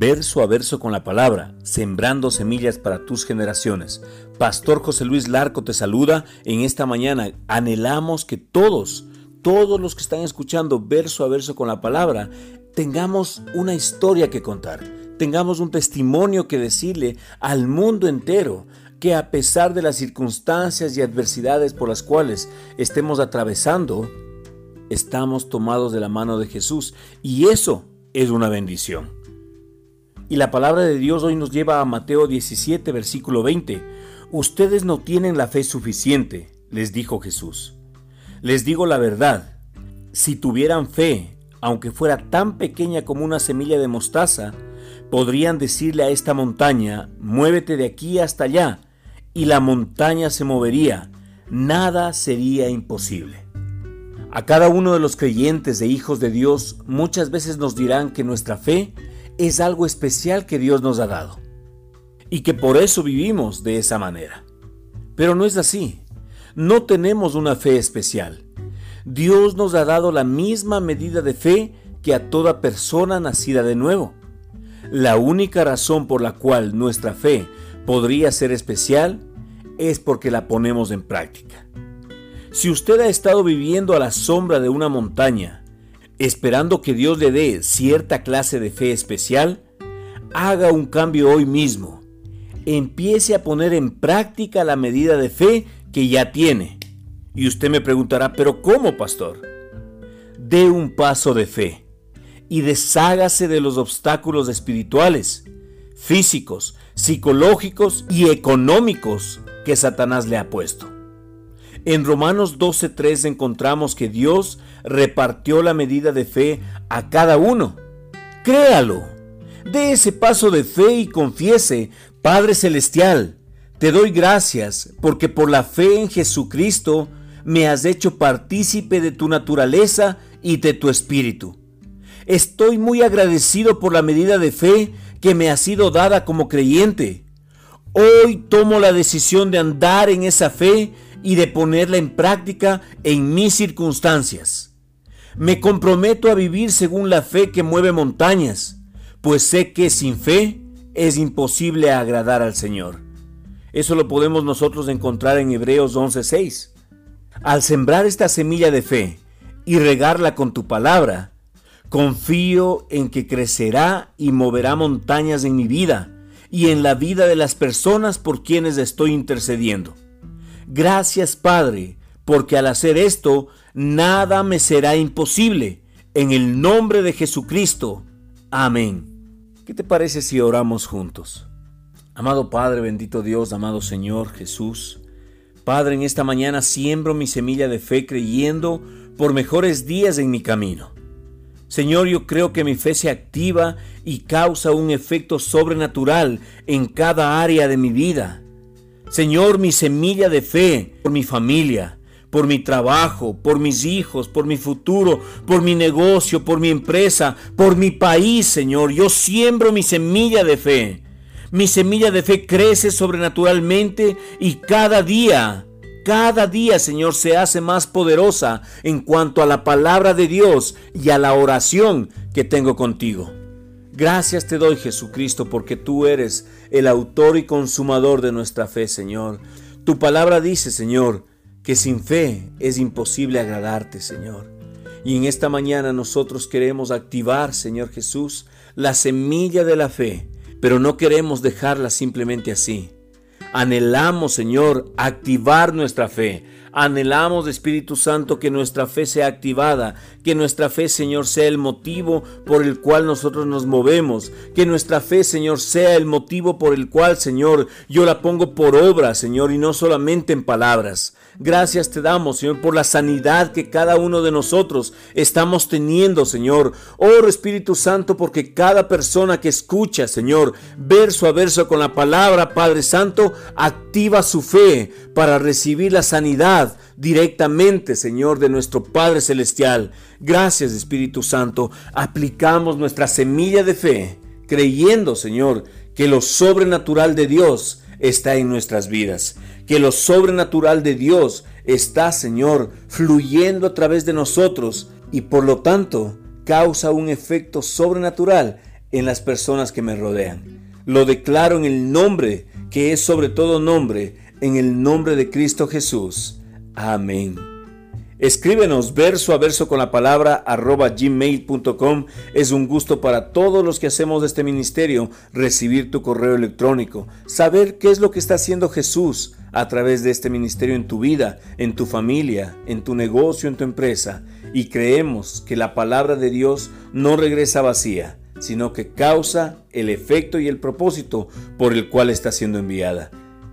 verso a verso con la palabra, sembrando semillas para tus generaciones. Pastor José Luis Larco te saluda en esta mañana. Anhelamos que todos, todos los que están escuchando verso a verso con la palabra, tengamos una historia que contar, tengamos un testimonio que decirle al mundo entero que a pesar de las circunstancias y adversidades por las cuales estemos atravesando, estamos tomados de la mano de Jesús y eso es una bendición. Y la palabra de Dios hoy nos lleva a Mateo 17, versículo 20. Ustedes no tienen la fe suficiente, les dijo Jesús. Les digo la verdad, si tuvieran fe, aunque fuera tan pequeña como una semilla de mostaza, podrían decirle a esta montaña, muévete de aquí hasta allá, y la montaña se movería, nada sería imposible. A cada uno de los creyentes e hijos de Dios muchas veces nos dirán que nuestra fe es algo especial que Dios nos ha dado y que por eso vivimos de esa manera. Pero no es así. No tenemos una fe especial. Dios nos ha dado la misma medida de fe que a toda persona nacida de nuevo. La única razón por la cual nuestra fe podría ser especial es porque la ponemos en práctica. Si usted ha estado viviendo a la sombra de una montaña esperando que Dios le dé cierta clase de fe especial, haga un cambio hoy mismo. Empiece a poner en práctica la medida de fe que ya tiene. Y usted me preguntará, pero ¿cómo, pastor? Dé un paso de fe y deshágase de los obstáculos espirituales, físicos, psicológicos y económicos que Satanás le ha puesto. En Romanos 12.3 encontramos que Dios repartió la medida de fe a cada uno. Créalo. Dé ese paso de fe y confiese, Padre Celestial, te doy gracias porque por la fe en Jesucristo me has hecho partícipe de tu naturaleza y de tu espíritu. Estoy muy agradecido por la medida de fe que me ha sido dada como creyente. Hoy tomo la decisión de andar en esa fe y de ponerla en práctica en mis circunstancias. Me comprometo a vivir según la fe que mueve montañas, pues sé que sin fe es imposible agradar al Señor. Eso lo podemos nosotros encontrar en Hebreos 11:6. Al sembrar esta semilla de fe y regarla con tu palabra, confío en que crecerá y moverá montañas en mi vida y en la vida de las personas por quienes estoy intercediendo. Gracias Padre, porque al hacer esto, nada me será imposible. En el nombre de Jesucristo. Amén. ¿Qué te parece si oramos juntos? Amado Padre, bendito Dios, amado Señor Jesús. Padre, en esta mañana siembro mi semilla de fe creyendo por mejores días en mi camino. Señor, yo creo que mi fe se activa y causa un efecto sobrenatural en cada área de mi vida. Señor, mi semilla de fe por mi familia, por mi trabajo, por mis hijos, por mi futuro, por mi negocio, por mi empresa, por mi país, Señor. Yo siembro mi semilla de fe. Mi semilla de fe crece sobrenaturalmente y cada día, cada día, Señor, se hace más poderosa en cuanto a la palabra de Dios y a la oración que tengo contigo. Gracias te doy Jesucristo porque tú eres el autor y consumador de nuestra fe, Señor. Tu palabra dice, Señor, que sin fe es imposible agradarte, Señor. Y en esta mañana nosotros queremos activar, Señor Jesús, la semilla de la fe, pero no queremos dejarla simplemente así. Anhelamos, Señor, activar nuestra fe, Anhelamos, Espíritu Santo, que nuestra fe sea activada, que nuestra fe, Señor, sea el motivo por el cual nosotros nos movemos, que nuestra fe, Señor, sea el motivo por el cual, Señor, yo la pongo por obra, Señor, y no solamente en palabras. Gracias te damos, Señor, por la sanidad que cada uno de nosotros estamos teniendo, Señor. Oro, Espíritu Santo, porque cada persona que escucha, Señor, verso a verso con la palabra, Padre Santo, activa su fe para recibir la sanidad directamente, Señor, de nuestro Padre Celestial. Gracias, Espíritu Santo. Aplicamos nuestra semilla de fe, creyendo, Señor, que lo sobrenatural de Dios está en nuestras vidas, que lo sobrenatural de Dios está, Señor, fluyendo a través de nosotros y por lo tanto causa un efecto sobrenatural en las personas que me rodean. Lo declaro en el nombre que es sobre todo nombre, en el nombre de Cristo Jesús. Amén. Escríbenos verso a verso con la palabra arroba gmail.com. Es un gusto para todos los que hacemos este ministerio recibir tu correo electrónico, saber qué es lo que está haciendo Jesús a través de este ministerio en tu vida, en tu familia, en tu negocio, en tu empresa. Y creemos que la palabra de Dios no regresa vacía, sino que causa el efecto y el propósito por el cual está siendo enviada.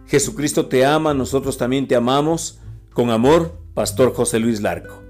Jesucristo te ama, nosotros también te amamos. Con amor, Pastor José Luis Larco.